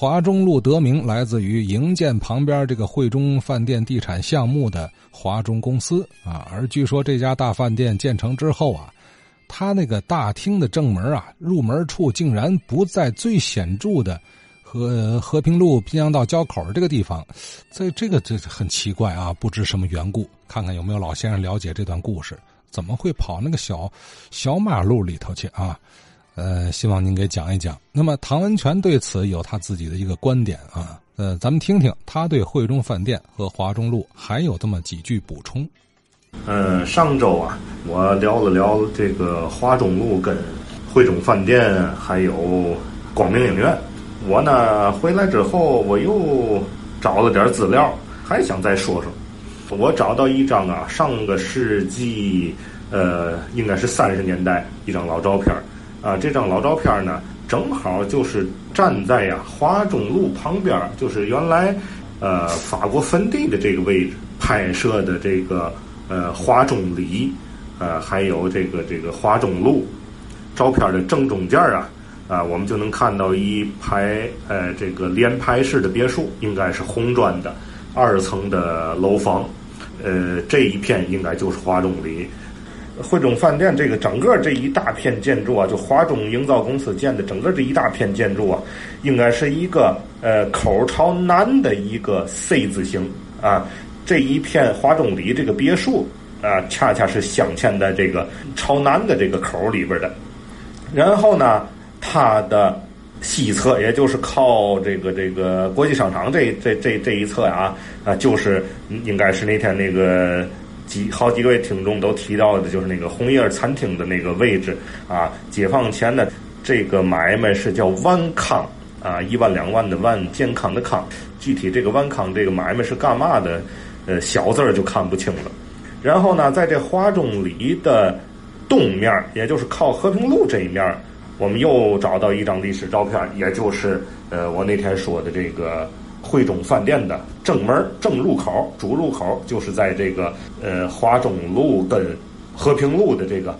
华中路得名来自于营建旁边这个汇中饭店地产项目的华中公司啊，而据说这家大饭店建成之后啊，它那个大厅的正门啊，入门处竟然不在最显著的和和平路滨江道交口这个地方，在这个这很奇怪啊，不知什么缘故，看看有没有老先生了解这段故事，怎么会跑那个小小马路里头去啊？呃，希望您给讲一讲。那么唐文全对此有他自己的一个观点啊。呃，咱们听听他对汇中饭店和华中路还有这么几句补充。呃，上周啊，我聊了聊这个华中路跟汇中饭店还有光明影院。我呢回来之后，我又找了点资料，还想再说说。我找到一张啊，上个世纪呃，应该是三十年代一张老照片啊，这张老照片呢，正好就是站在呀华中路旁边，就是原来呃法国坟地的这个位置拍摄的这个呃华中里，呃还有这个这个华中路照片的正中间啊啊，我们就能看到一排呃这个连排式的别墅，应该是红砖的二层的楼房，呃这一片应该就是华中里。汇中饭店这个整个这一大片建筑啊，就华中营造公司建的整个这一大片建筑啊，应该是一个呃口朝南的一个 C 字形啊。这一片华中里这个别墅啊，恰恰是镶嵌在这个朝南的这个口里边的。然后呢，它的西侧，也就是靠这个这个国际商场这这这这一侧啊啊，就是应该是那天那个。几好几位听众都提到的，就是那个红叶餐厅的那个位置啊。解放前的这个买卖是叫万康啊，一万两万的万，健康的康。具体这个万康这个买卖是干嘛的？呃，小字儿就看不清了。然后呢，在这华中里的东面，也就是靠和平路这一面，我们又找到一张历史照片，也就是呃，我那天说的这个。汇中饭店的正门正入口主入口就是在这个呃华中路跟和平路的这个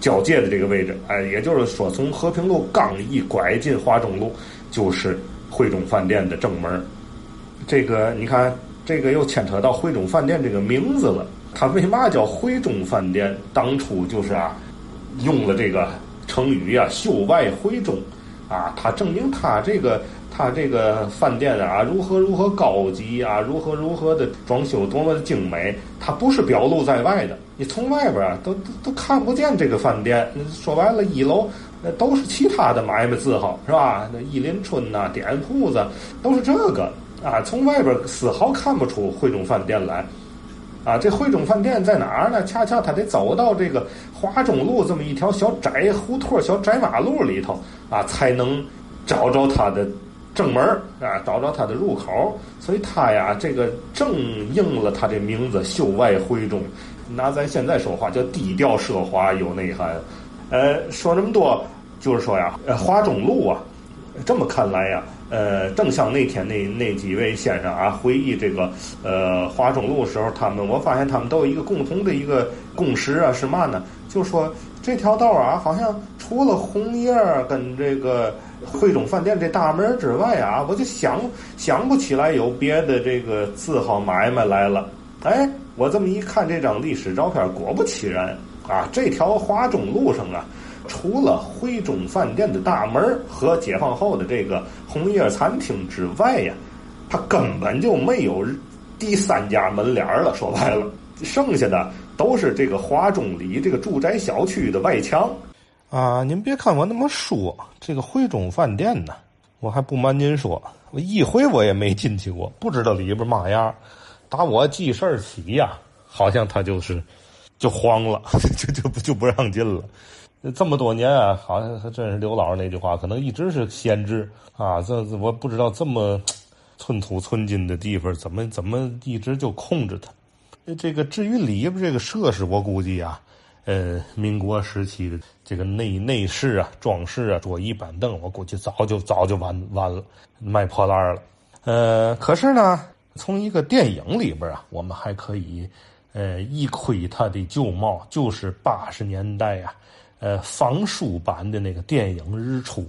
交界的这个位置，哎，也就是说从和平路刚一拐进华中路，就是汇中饭店的正门。这个你看，这个又牵扯到汇中饭店这个名字了。它为嘛叫汇中饭店？当初就是啊，用了这个成语啊，“秀外慧中”，啊，它证明它这个。他这个饭店啊，如何如何高级啊，如何如何的装修多么的精美，它不是表露在外的。你从外边啊，都都看不见这个饭店。说白了，一楼那都是其他的买卖字号，是吧？那伊林春呐，点铺子都是这个啊。从外边丝毫看不出汇中饭店来啊。这汇中饭店在哪儿呢？恰恰他得走到这个华中路这么一条小窄胡同、小窄马路里头啊，才能找着他的。正门啊，找着它的入口，所以它呀，这个正应了它这名字“秀外慧中”。拿咱现在说话叫低调奢华有内涵。呃，说这么多，就是说呀，呃，华中路啊，这么看来呀，呃，正像那天那那几位先生啊回忆这个呃华中路时候，他们我发现他们都有一个共同的一个共识啊，是嘛呢？就说这条道啊，好像除了红叶跟这个。汇中饭店这大门之外啊，我就想想不起来有别的这个字号买卖来了。哎，我这么一看这张历史照片，果不其然啊，这条华中路上啊，除了汇中饭店的大门和解放后的这个红叶餐厅之外呀，它根本就没有第三家门脸了。说白了，剩下的都是这个华中里这个住宅小区的外墙。啊，您别看我那么说，这个汇中饭店呢，我还不瞒您说，我一回我也没进去过，不知道里边嘛样。打我记事儿起呀，好像他就是就慌了，就就不就不让进了。这么多年啊，好像还真是刘老师那句话，可能一直是先知啊。这我不知道这么寸土寸金的地方，怎么怎么一直就控制它。这个至于里边这个设施，我估计啊。呃，民国时期的这个内内饰啊、装饰啊、桌椅板凳，我估计早就早就完完了，卖破烂了。呃，可是呢，从一个电影里边啊，我们还可以呃一窥它的旧貌，就是八十年代啊，呃仿书版的那个电影《日出》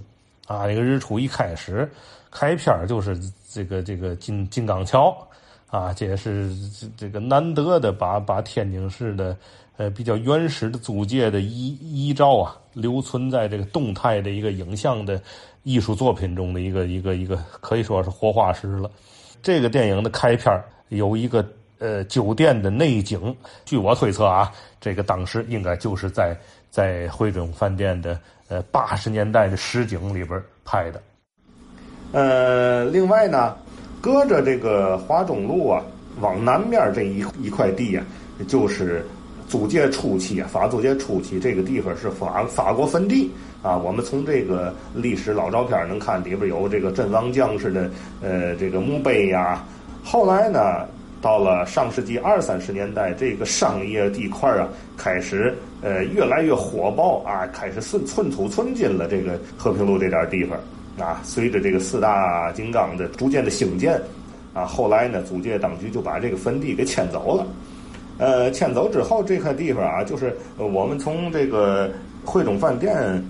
啊，那个日出一开始，开篇就是这个这个金金刚桥，啊，这也是这个难得的把把天津市的呃比较原始的租界的遗遗照啊，留存在这个动态的一个影像的艺术作品中的一个一个一个可以说是活化石了。这个电影的开篇有一个呃酒店的内景，据我推测啊，这个当时应该就是在在汇中饭店的呃八十年代的实景里边拍的。呃，另外呢，隔着这个华中路啊，往南面这一一块地啊，就是租界初期啊，法租界初期这个地方是法法国坟地啊。我们从这个历史老照片能看，里边有这个阵亡将士的呃这个墓碑呀。后来呢，到了上世纪二三十年代，这个商业地块啊，开始呃越来越火爆啊，开始寸寸土寸金了。这个和平路这点地方。啊，随着这个四大金刚的逐渐的兴建，啊，后来呢，租界当局就把这个坟地给迁走了。呃，迁走之后，这块地方啊，就是我们从这个汇中饭店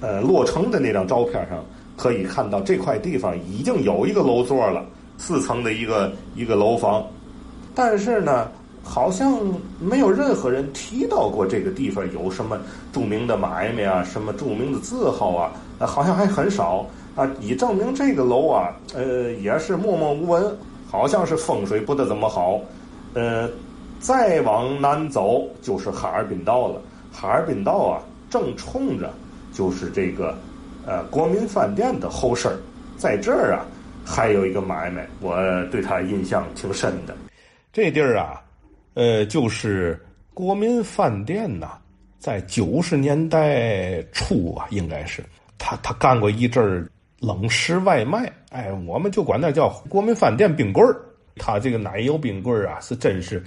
呃落成的那张照片上可以看到，这块地方已经有一个楼座了，四层的一个一个楼房，但是呢，好像没有任何人提到过这个地方有什么著名的买卖啊，什么著名的字号啊，好像还很少。啊，以证明这个楼啊，呃，也是默默无闻，好像是风水不得怎么好。呃，再往南走就是哈尔滨道了。哈尔滨道啊，正冲着就是这个呃国民饭店的后身在这儿啊，还有一个买卖，我对他印象挺深的。这地儿啊，呃，就是国民饭店呐，在九十年代初啊，应该是他他干过一阵儿。冷食外卖，哎，我们就管那叫国民饭店冰棍儿。他这个奶油冰棍儿啊，是真是，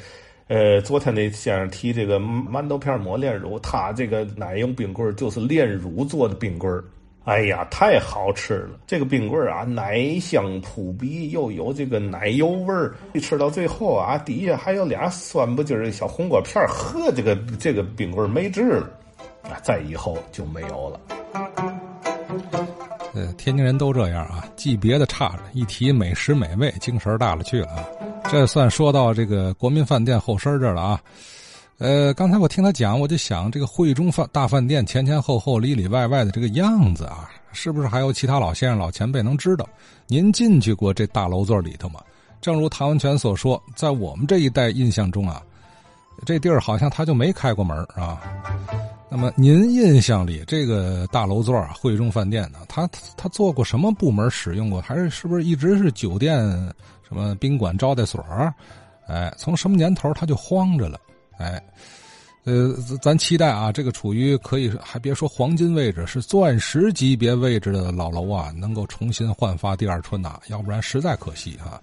呃，昨天那先生提这个馒头片抹炼乳，他这个奶油冰棍儿就是炼乳做的冰棍儿。哎呀，太好吃了！这个冰棍儿啊，奶香扑鼻，又有这个奶油味儿。一吃到最后啊，底下还有俩酸不筋的小红果片儿，呵，这个这个冰棍儿没治了，啊，再以后就没有了。呃，天津人都这样啊，记别的差着，一提美食美味，精神大了去了啊。这算说到这个国民饭店后身这了啊。呃，刚才我听他讲，我就想这个汇中饭大饭店前前后后里里外外的这个样子啊，是不是还有其他老先生老前辈能知道？您进去过这大楼座里头吗？正如唐文全所说，在我们这一代印象中啊，这地儿好像他就没开过门啊。那么您印象里这个大楼座啊，汇中饭店呢，他他做过什么部门使用过？还是是不是一直是酒店什么宾馆招待所？哎，从什么年头他就荒着了？哎，呃，咱期待啊，这个处于可以还别说黄金位置，是钻石级别位置的老楼啊，能够重新焕发第二春呐，要不然实在可惜哈。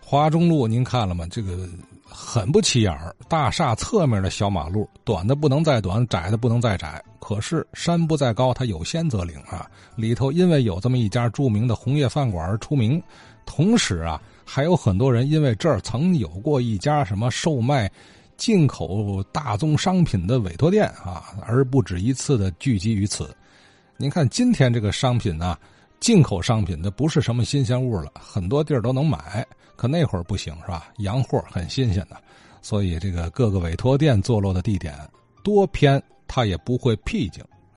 华中路您看了吗？这个。很不起眼儿，大厦侧面的小马路，短的不能再短，窄的不能再窄。可是山不在高，它有仙则灵啊！里头因为有这么一家著名的红叶饭馆而出名，同时啊，还有很多人因为这儿曾有过一家什么售卖进口大宗商品的委托店啊，而不止一次的聚集于此。您看今天这个商品呢，进口商品的不是什么新鲜物了，很多地儿都能买。可那会儿不行是吧？洋货很新鲜的，所以这个各个委托店坐落的地点多偏，他也不会僻静。